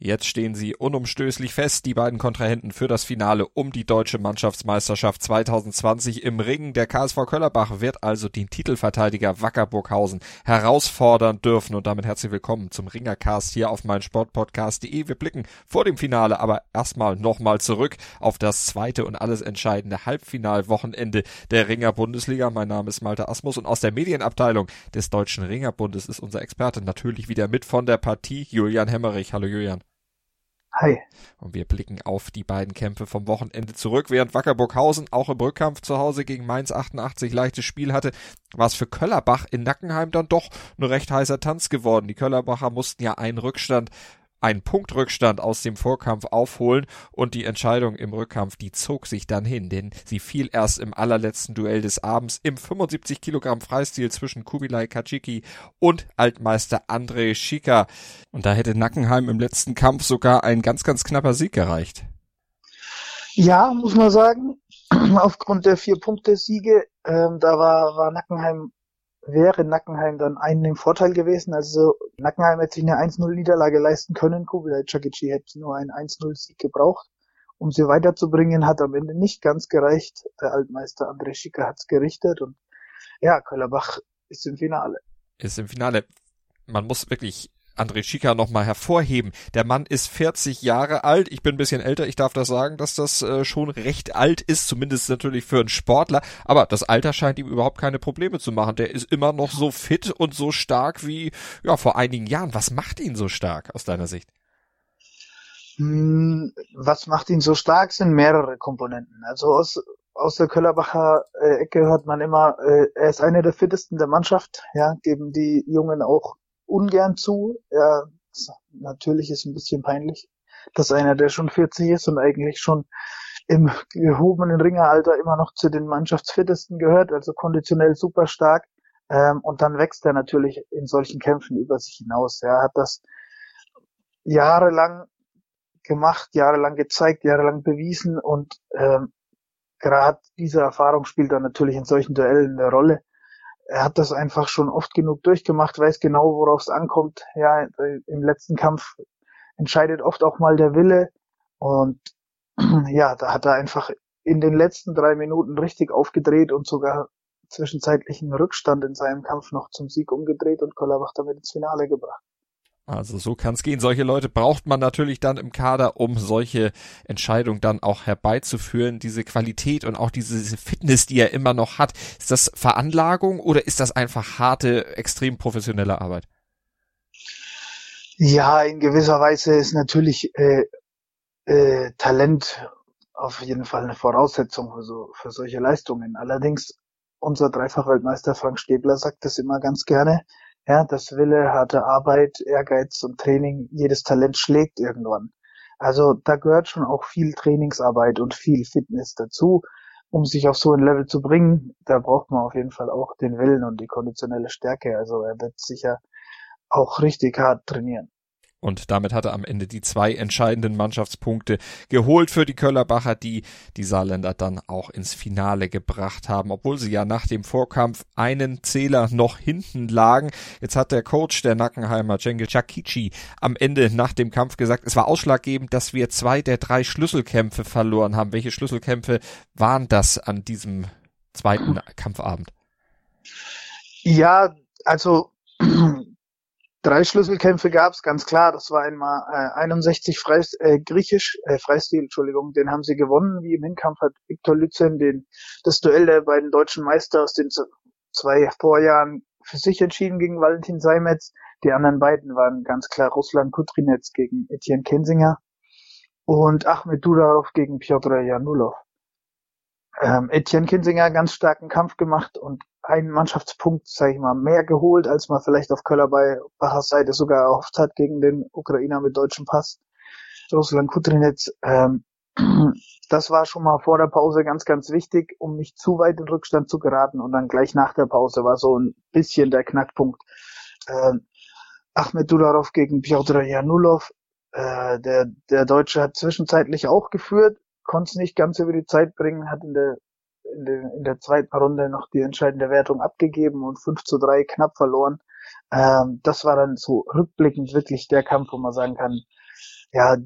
Jetzt stehen sie unumstößlich fest, die beiden Kontrahenten für das Finale um die deutsche Mannschaftsmeisterschaft 2020 im Ring. Der KSV Köllerbach wird also den Titelverteidiger Wackerburghausen herausfordern dürfen. Und damit herzlich willkommen zum Ringercast hier auf meinsportpodcast.de. Wir blicken vor dem Finale aber erstmal nochmal zurück auf das zweite und alles entscheidende Halbfinalwochenende der Ringer Bundesliga. Mein Name ist Malte Asmus und aus der Medienabteilung des Deutschen Ringerbundes ist unser Experte natürlich wieder mit von der Partie Julian Hemmerich. Hallo Julian. Hi. Und wir blicken auf die beiden Kämpfe vom Wochenende zurück. Während Wackerburghausen auch im Rückkampf zu Hause gegen Mainz 88 leichtes Spiel hatte, war es für Köllerbach in Nackenheim dann doch ein recht heißer Tanz geworden. Die Köllerbacher mussten ja einen Rückstand einen Punktrückstand aus dem Vorkampf aufholen und die Entscheidung im Rückkampf, die zog sich dann hin, denn sie fiel erst im allerletzten Duell des Abends im 75 Kilogramm Freistil zwischen Kubilai Kachiki und Altmeister André Schika. Und da hätte Nackenheim im letzten Kampf sogar ein ganz, ganz knapper Sieg gereicht. Ja, muss man sagen, aufgrund der vier Punkte Siege, ähm, da war, war Nackenheim wäre Nackenheim dann einen im Vorteil gewesen. Also Nackenheim hätte sich eine 1-0-Niederlage leisten können. Kubilai Chakichi hätte nur einen 1-0-Sieg gebraucht, um sie weiterzubringen. Hat am Ende nicht ganz gereicht. Der Altmeister André Schicker hat's gerichtet und ja, Köllerbach ist im Finale. Ist im Finale. Man muss wirklich André Schika nochmal hervorheben. Der Mann ist 40 Jahre alt. Ich bin ein bisschen älter. Ich darf das sagen, dass das äh, schon recht alt ist, zumindest natürlich für einen Sportler. Aber das Alter scheint ihm überhaupt keine Probleme zu machen. Der ist immer noch so fit und so stark wie ja vor einigen Jahren. Was macht ihn so stark aus deiner Sicht? Hm, was macht ihn so stark, sind mehrere Komponenten. Also aus, aus der Köllerbacher äh, Ecke hört man immer, äh, er ist einer der fittesten der Mannschaft. Ja, geben die Jungen auch ungern zu. Ja, natürlich ist ein bisschen peinlich, dass einer, der schon 40 ist und eigentlich schon im gehobenen Ringeralter immer noch zu den Mannschaftsfittesten gehört, also konditionell super stark. Ähm, und dann wächst er natürlich in solchen Kämpfen über sich hinaus. Er hat das jahrelang gemacht, jahrelang gezeigt, jahrelang bewiesen und ähm, gerade diese Erfahrung spielt dann natürlich in solchen Duellen eine Rolle er hat das einfach schon oft genug durchgemacht, weiß genau, worauf es ankommt. Ja, im letzten Kampf entscheidet oft auch mal der Wille. Und ja, da hat er einfach in den letzten drei Minuten richtig aufgedreht und sogar zwischenzeitlichen Rückstand in seinem Kampf noch zum Sieg umgedreht und Kollabach damit ins Finale gebracht. Also so kann es gehen. Solche Leute braucht man natürlich dann im Kader, um solche Entscheidungen dann auch herbeizuführen. Diese Qualität und auch diese Fitness, die er immer noch hat. Ist das Veranlagung oder ist das einfach harte, extrem professionelle Arbeit? Ja, in gewisser Weise ist natürlich äh, äh, Talent auf jeden Fall eine Voraussetzung für, so, für solche Leistungen. Allerdings, unser Dreifachweltmeister Frank Stäbler sagt das immer ganz gerne, ja, das Wille, harte Arbeit, Ehrgeiz und Training, jedes Talent schlägt irgendwann. Also da gehört schon auch viel Trainingsarbeit und viel Fitness dazu, um sich auf so ein Level zu bringen. Da braucht man auf jeden Fall auch den Willen und die konditionelle Stärke. Also er wird sicher auch richtig hart trainieren. Und damit hat er am Ende die zwei entscheidenden Mannschaftspunkte geholt für die Köllerbacher, die die Saarländer dann auch ins Finale gebracht haben, obwohl sie ja nach dem Vorkampf einen Zähler noch hinten lagen. Jetzt hat der Coach der Nackenheimer, Cengiz Chakici, am Ende nach dem Kampf gesagt, es war ausschlaggebend, dass wir zwei der drei Schlüsselkämpfe verloren haben. Welche Schlüsselkämpfe waren das an diesem zweiten Kampfabend? Ja, also Drei Schlüsselkämpfe gab es, ganz klar. Das war einmal äh, 61 Freis, äh, griechisch, äh, Freistil, Entschuldigung, den haben sie gewonnen. Wie im Hinkampf hat Viktor Lützen den, das Duell der beiden deutschen Meister aus den zwei Vorjahren für sich entschieden gegen Valentin Seimetz. Die anderen beiden waren ganz klar Russland Kutrinetz gegen Etienne Kensinger und Ahmed Dudarov gegen Piotr Janulov. Ähm, Etienne Kinsinger ganz starken Kampf gemacht und einen Mannschaftspunkt, sage ich mal, mehr geholt, als man vielleicht auf Köller bei Bachers Seite sogar erhofft hat gegen den Ukrainer mit deutschem Pass, Russland Kutrinetz. Ähm, das war schon mal vor der Pause ganz, ganz wichtig, um nicht zu weit in Rückstand zu geraten. Und dann gleich nach der Pause war so ein bisschen der Knackpunkt. Ähm, Ahmed Dudarov gegen Piotr Janulov. Äh, der, der Deutsche hat zwischenzeitlich auch geführt, konnte es nicht ganz über die Zeit bringen, hat in der, in der, in der zweiten Runde noch die entscheidende Wertung abgegeben und 5 zu 3 knapp verloren. Ähm, das war dann so rückblickend wirklich der Kampf, wo man sagen kann, ja,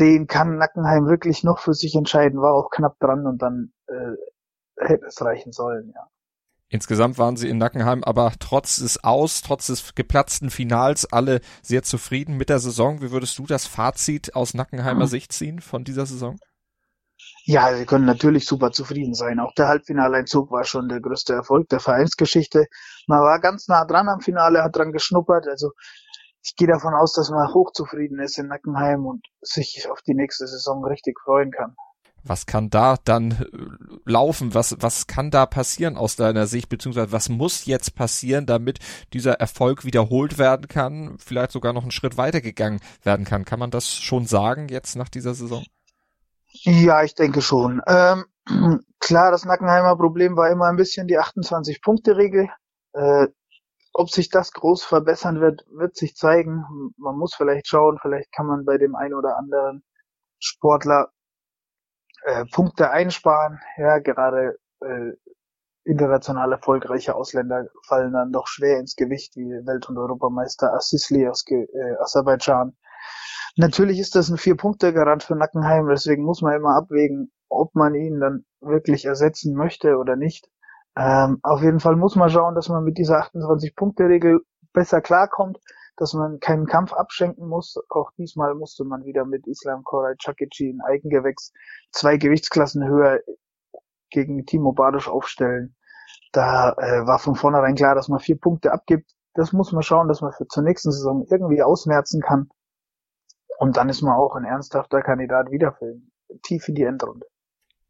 den kann Nackenheim wirklich noch für sich entscheiden, war auch knapp dran und dann äh, hätte es reichen sollen, ja. Insgesamt waren sie in Nackenheim aber trotz des Aus, trotz des geplatzten Finals alle sehr zufrieden mit der Saison. Wie würdest du das Fazit aus Nackenheimer Sicht ziehen von dieser Saison? Ja, sie können natürlich super zufrieden sein. Auch der Halbfinaleinzug war schon der größte Erfolg der Vereinsgeschichte. Man war ganz nah dran am Finale, hat dran geschnuppert. Also ich gehe davon aus, dass man hochzufrieden ist in Nackenheim und sich auf die nächste Saison richtig freuen kann. Was kann da dann äh, laufen? Was, was kann da passieren aus deiner Sicht? Beziehungsweise was muss jetzt passieren, damit dieser Erfolg wiederholt werden kann? Vielleicht sogar noch einen Schritt weitergegangen werden kann? Kann man das schon sagen jetzt nach dieser Saison? Ja, ich denke schon. Ähm, klar, das Nackenheimer Problem war immer ein bisschen die 28-Punkte-Regel. Äh, ob sich das groß verbessern wird, wird sich zeigen. Man muss vielleicht schauen, vielleicht kann man bei dem einen oder anderen Sportler äh, Punkte einsparen. Ja, gerade äh, international erfolgreiche Ausländer fallen dann doch schwer ins Gewicht, wie Welt- und Europameister Assisli aus äh, Aserbaidschan. Natürlich ist das ein Vier-Punkte-Garant für Nackenheim, deswegen muss man immer abwägen, ob man ihn dann wirklich ersetzen möchte oder nicht. Ähm, auf jeden Fall muss man schauen, dass man mit dieser 28-Punkte-Regel besser klarkommt dass man keinen Kampf abschenken muss. Auch diesmal musste man wieder mit Islam Koray Chakichi in Eigengewächs zwei Gewichtsklassen höher gegen Timo Badusch aufstellen. Da äh, war von vornherein klar, dass man vier Punkte abgibt. Das muss man schauen, dass man für zur nächsten Saison irgendwie ausmerzen kann. Und dann ist man auch ein ernsthafter Kandidat wieder für tief in die Endrunde.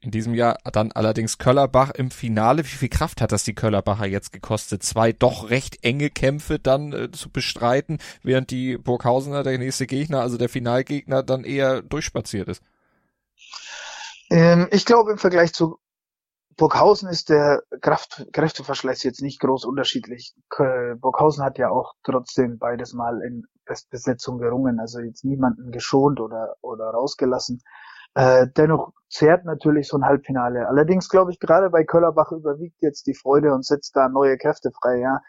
In diesem Jahr dann allerdings Köllerbach im Finale. Wie viel Kraft hat das die Köllerbacher jetzt gekostet? Zwei doch recht enge Kämpfe dann äh, zu bestreiten, während die Burghausener, der nächste Gegner, also der Finalgegner, dann eher durchspaziert ist. Ähm, ich glaube, im Vergleich zu Burghausen ist der Kraft, Kräfteverschleiß jetzt nicht groß unterschiedlich. Burghausen hat ja auch trotzdem beides Mal in Bestbesetzung gerungen, also jetzt niemanden geschont oder, oder rausgelassen. Äh, dennoch zehrt natürlich so ein Halbfinale. Allerdings glaube ich, gerade bei Köllerbach überwiegt jetzt die Freude und setzt da neue Kräfte frei. Ja,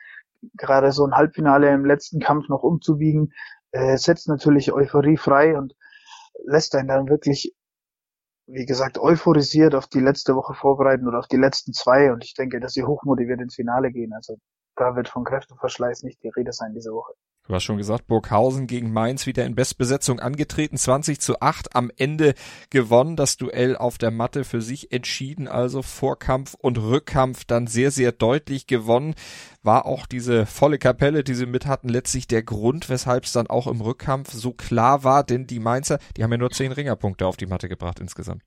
gerade so ein Halbfinale im letzten Kampf noch umzubiegen, äh, setzt natürlich Euphorie frei und lässt einen dann wirklich, wie gesagt, euphorisiert auf die letzte Woche vorbereiten oder auf die letzten zwei. Und ich denke, dass sie hochmotiviert ins Finale gehen. Also da wird von Kräfteverschleiß nicht die Rede sein diese Woche. Du hast schon gesagt, Burghausen gegen Mainz wieder in Bestbesetzung angetreten, 20 zu 8 am Ende gewonnen, das Duell auf der Matte für sich entschieden, also Vorkampf und Rückkampf dann sehr, sehr deutlich gewonnen. War auch diese volle Kapelle, die sie mit hatten, letztlich der Grund, weshalb es dann auch im Rückkampf so klar war, denn die Mainzer, die haben ja nur zehn Ringerpunkte auf die Matte gebracht insgesamt.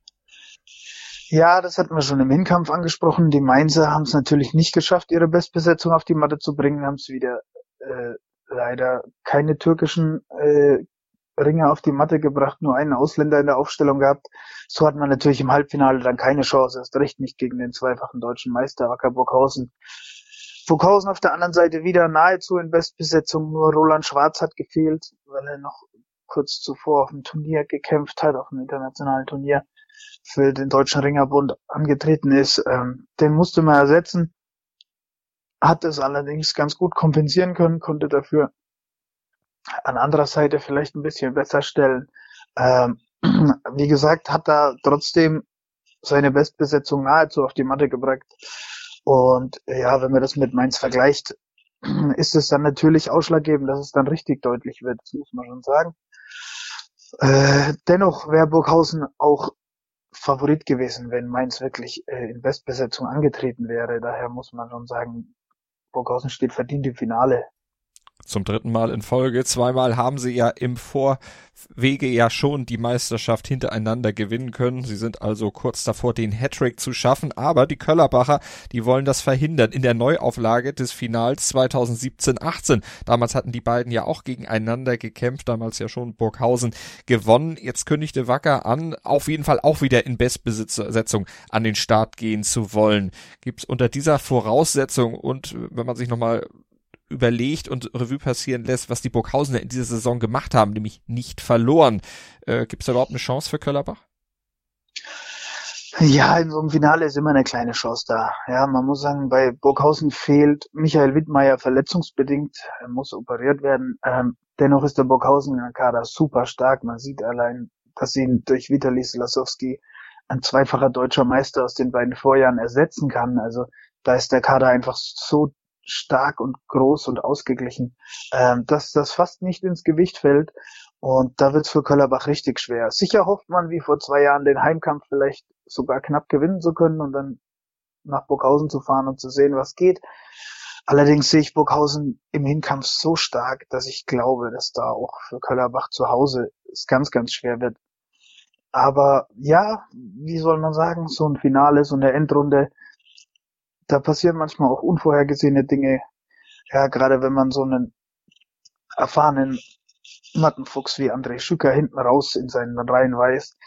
Ja, das hatten wir schon im Hinkampf angesprochen. Die Mainzer haben es natürlich nicht geschafft, ihre Bestbesetzung auf die Matte zu bringen, haben es wieder äh, leider keine türkischen äh, Ringer auf die Matte gebracht, nur einen Ausländer in der Aufstellung gehabt. So hat man natürlich im Halbfinale dann keine Chance, erst recht nicht gegen den zweifachen deutschen Meister Wacker Burghausen. Burghausen auf der anderen Seite wieder nahezu in Bestbesetzung, nur Roland Schwarz hat gefehlt, weil er noch kurz zuvor auf dem Turnier gekämpft hat, auf dem internationalen Turnier für den Deutschen Ringerbund angetreten ist. Ähm, den musste man ersetzen hat es allerdings ganz gut kompensieren können, konnte dafür an anderer Seite vielleicht ein bisschen besser stellen. Ähm, wie gesagt, hat er trotzdem seine Bestbesetzung nahezu auf die Matte gebracht. Und ja, wenn man das mit Mainz vergleicht, ist es dann natürlich ausschlaggebend, dass es dann richtig deutlich wird, das muss man schon sagen. Äh, dennoch wäre Burghausen auch Favorit gewesen, wenn Mainz wirklich äh, in Bestbesetzung angetreten wäre. Daher muss man schon sagen, Burghausen steht verdient im Finale. Zum dritten Mal in Folge. Zweimal haben sie ja im Vorwege ja schon die Meisterschaft hintereinander gewinnen können. Sie sind also kurz davor, den Hattrick zu schaffen. Aber die Köllerbacher, die wollen das verhindern in der Neuauflage des Finals 2017-18. Damals hatten die beiden ja auch gegeneinander gekämpft. Damals ja schon Burghausen gewonnen. Jetzt kündigte Wacker an, auf jeden Fall auch wieder in Bestbesetzung an den Start gehen zu wollen. Gibt es unter dieser Voraussetzung und wenn man sich nochmal überlegt und Revue passieren lässt, was die Burghausener in dieser Saison gemacht haben, nämlich nicht verloren. Äh, Gibt es da überhaupt eine Chance für Köllerbach? Ja, in so einem Finale ist immer eine kleine Chance da. Ja, man muss sagen, bei Burghausen fehlt Michael Wittmeier verletzungsbedingt, er muss operiert werden. Ähm, dennoch ist der Burghausen Kader super stark. Man sieht allein, dass ihn durch Vitali Slasowski ein zweifacher deutscher Meister aus den beiden Vorjahren ersetzen kann. Also da ist der Kader einfach so stark und groß und ausgeglichen, ähm, dass das fast nicht ins Gewicht fällt. Und da wird's für Köllerbach richtig schwer. Sicher hofft man, wie vor zwei Jahren, den Heimkampf vielleicht sogar knapp gewinnen zu können und dann nach Burghausen zu fahren und zu sehen, was geht. Allerdings sehe ich Burghausen im Hinkampf so stark, dass ich glaube, dass da auch für Köllerbach zu Hause es ganz, ganz schwer wird. Aber ja, wie soll man sagen, so ein Finale, so eine Endrunde, da passieren manchmal auch unvorhergesehene Dinge. Ja, gerade wenn man so einen erfahrenen Mattenfuchs wie André Schücker hinten raus in seinen Reihen weiß,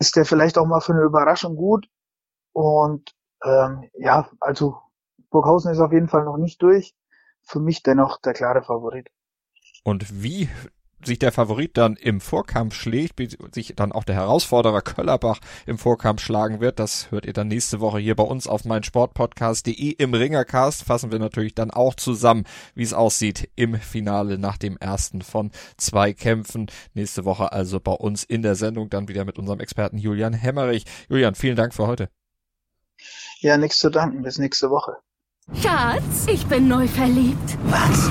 ist der vielleicht auch mal für eine Überraschung gut. Und ähm, ja, also Burghausen ist auf jeden Fall noch nicht durch. Für mich dennoch der klare Favorit. Und wie sich der Favorit dann im Vorkampf schlägt, wie sich dann auch der Herausforderer Köllerbach im Vorkampf schlagen wird, das hört ihr dann nächste Woche hier bei uns auf meinsportpodcast.de im Ringercast. Fassen wir natürlich dann auch zusammen, wie es aussieht im Finale nach dem ersten von zwei Kämpfen. Nächste Woche also bei uns in der Sendung dann wieder mit unserem Experten Julian Hemmerich. Julian, vielen Dank für heute. Ja, nichts zu danken. Bis nächste Woche. Schatz, ich bin neu verliebt. Was?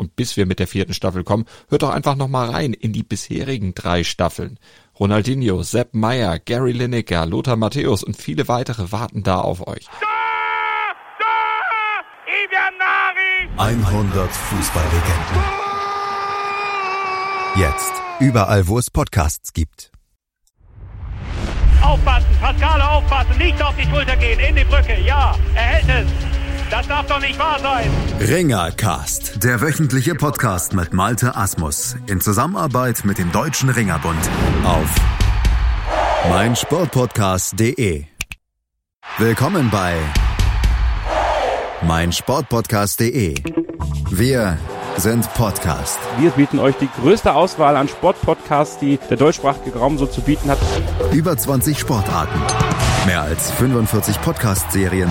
Und bis wir mit der vierten Staffel kommen, hört doch einfach noch mal rein in die bisherigen drei Staffeln. Ronaldinho, Sepp Meyer, Gary Lineker, Lothar Matthäus und viele weitere warten da auf euch. 100 Fußballlegenden. Jetzt überall, wo es Podcasts gibt. Aufpassen, Pascale aufpassen, nicht auf die Schulter gehen, in die Brücke, ja, er hält es. Das darf doch nicht wahr sein. Ringercast, der wöchentliche Podcast mit Malte Asmus in Zusammenarbeit mit dem Deutschen Ringerbund auf meinsportpodcast.de. Willkommen bei meinsportpodcast.de. Wir sind Podcast. Wir bieten euch die größte Auswahl an Sportpodcasts, die der deutschsprachige Raum so zu bieten hat. Über 20 Sportarten, mehr als 45 Podcast-Serien,